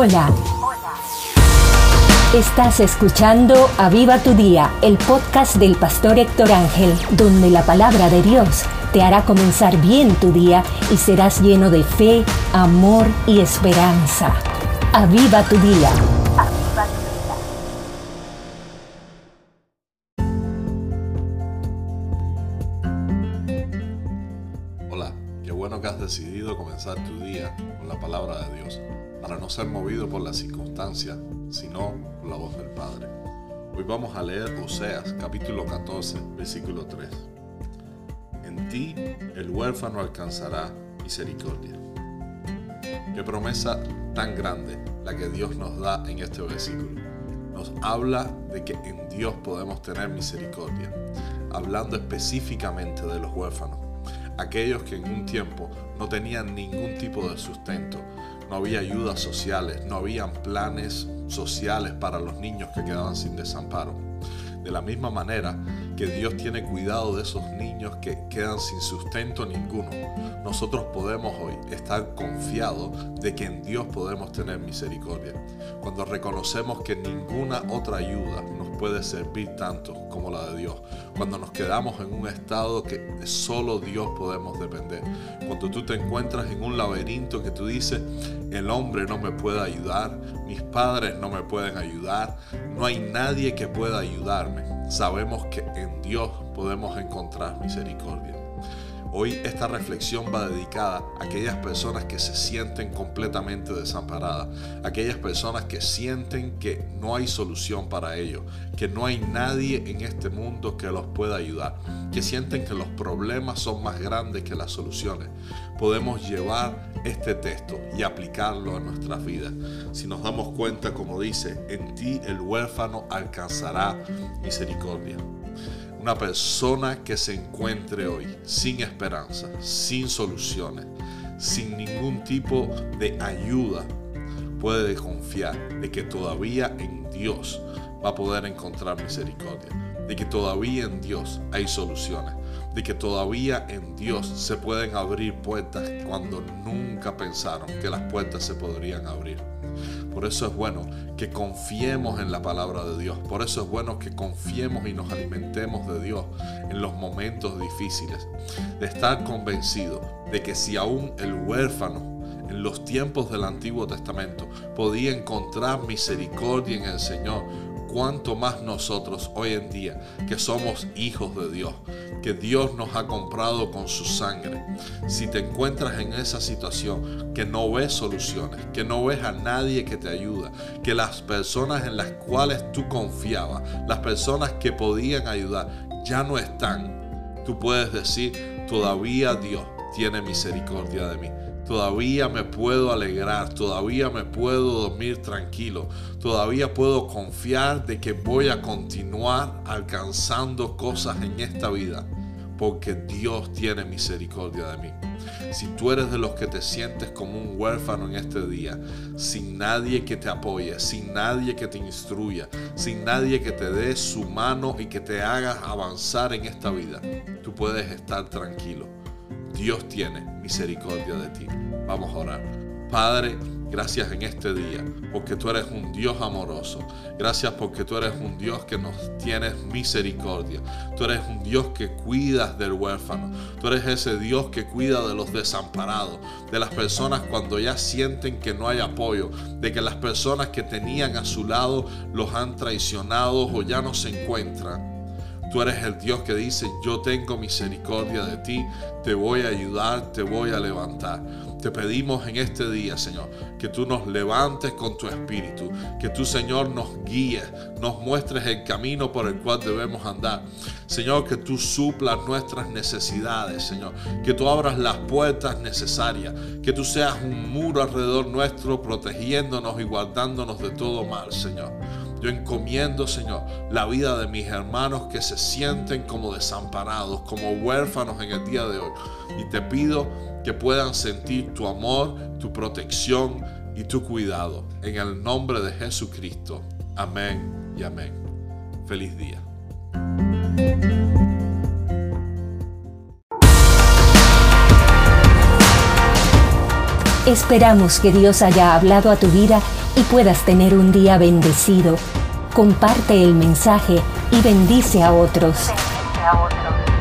Hola. Estás escuchando Aviva tu Día, el podcast del pastor Héctor Ángel, donde la palabra de Dios te hará comenzar bien tu día y serás lleno de fe, amor y esperanza. Aviva tu Día. Qué bueno que has decidido comenzar tu día con la palabra de Dios, para no ser movido por las circunstancias, sino por la voz del Padre. Hoy vamos a leer Oseas capítulo 14, versículo 3. En ti el huérfano alcanzará misericordia. Qué promesa tan grande la que Dios nos da en este versículo. Nos habla de que en Dios podemos tener misericordia, hablando específicamente de los huérfanos, aquellos que en un tiempo no tenían ningún tipo de sustento, no había ayudas sociales, no habían planes sociales para los niños que quedaban sin desamparo. De la misma manera que Dios tiene cuidado de esos niños que quedan sin sustento ninguno, nosotros podemos hoy estar confiados de que en Dios podemos tener misericordia. Cuando reconocemos que ninguna otra ayuda nos puede servir tanto como la de Dios. Cuando nos quedamos en un estado que de solo Dios podemos depender. Cuando tú te encuentras en un laberinto que tú dices, el hombre no me puede ayudar, mis padres no me pueden ayudar, no hay nadie que pueda ayudarme. Sabemos que en Dios podemos encontrar misericordia. Hoy esta reflexión va dedicada a aquellas personas que se sienten completamente desamparadas, aquellas personas que sienten que no hay solución para ellos, que no hay nadie en este mundo que los pueda ayudar, que sienten que los problemas son más grandes que las soluciones. Podemos llevar este texto y aplicarlo a nuestras vidas. Si nos damos cuenta, como dice, en ti el huérfano alcanzará misericordia. Una persona que se encuentre hoy sin esperanza, sin soluciones, sin ningún tipo de ayuda, puede confiar de que todavía en Dios va a poder encontrar misericordia, de que todavía en Dios hay soluciones, de que todavía en Dios se pueden abrir puertas cuando nunca pensaron que las puertas se podrían abrir. Por eso es bueno que confiemos en la palabra de Dios. Por eso es bueno que confiemos y nos alimentemos de Dios en los momentos difíciles. De estar convencido de que si aún el huérfano en los tiempos del Antiguo Testamento podía encontrar misericordia en el Señor, cuánto más nosotros hoy en día que somos hijos de Dios, que Dios nos ha comprado con su sangre. Si te encuentras en esa situación, que no ves soluciones, que no ves a nadie que te ayuda, que las personas en las cuales tú confiabas, las personas que podían ayudar, ya no están, tú puedes decir, todavía Dios tiene misericordia de mí todavía me puedo alegrar, todavía me puedo dormir tranquilo, todavía puedo confiar de que voy a continuar alcanzando cosas en esta vida, porque Dios tiene misericordia de mí. Si tú eres de los que te sientes como un huérfano en este día, sin nadie que te apoye, sin nadie que te instruya, sin nadie que te dé su mano y que te haga avanzar en esta vida, tú puedes estar tranquilo Dios tiene misericordia de ti. Vamos a orar. Padre, gracias en este día, porque tú eres un Dios amoroso. Gracias porque tú eres un Dios que nos tienes misericordia. Tú eres un Dios que cuidas del huérfano. Tú eres ese Dios que cuida de los desamparados, de las personas cuando ya sienten que no hay apoyo, de que las personas que tenían a su lado los han traicionado o ya no se encuentran. Tú eres el Dios que dice, yo tengo misericordia de ti, te voy a ayudar, te voy a levantar. Te pedimos en este día, Señor, que tú nos levantes con tu espíritu, que tú, Señor, nos guíes, nos muestres el camino por el cual debemos andar. Señor, que tú suplas nuestras necesidades, Señor, que tú abras las puertas necesarias, que tú seas un muro alrededor nuestro, protegiéndonos y guardándonos de todo mal, Señor. Yo encomiendo, Señor, la vida de mis hermanos que se sienten como desamparados, como huérfanos en el día de hoy. Y te pido que puedan sentir tu amor, tu protección y tu cuidado. En el nombre de Jesucristo. Amén y amén. Feliz día. Esperamos que Dios haya hablado a tu vida y puedas tener un día bendecido. Comparte el mensaje y bendice a otros. Bendice a otros.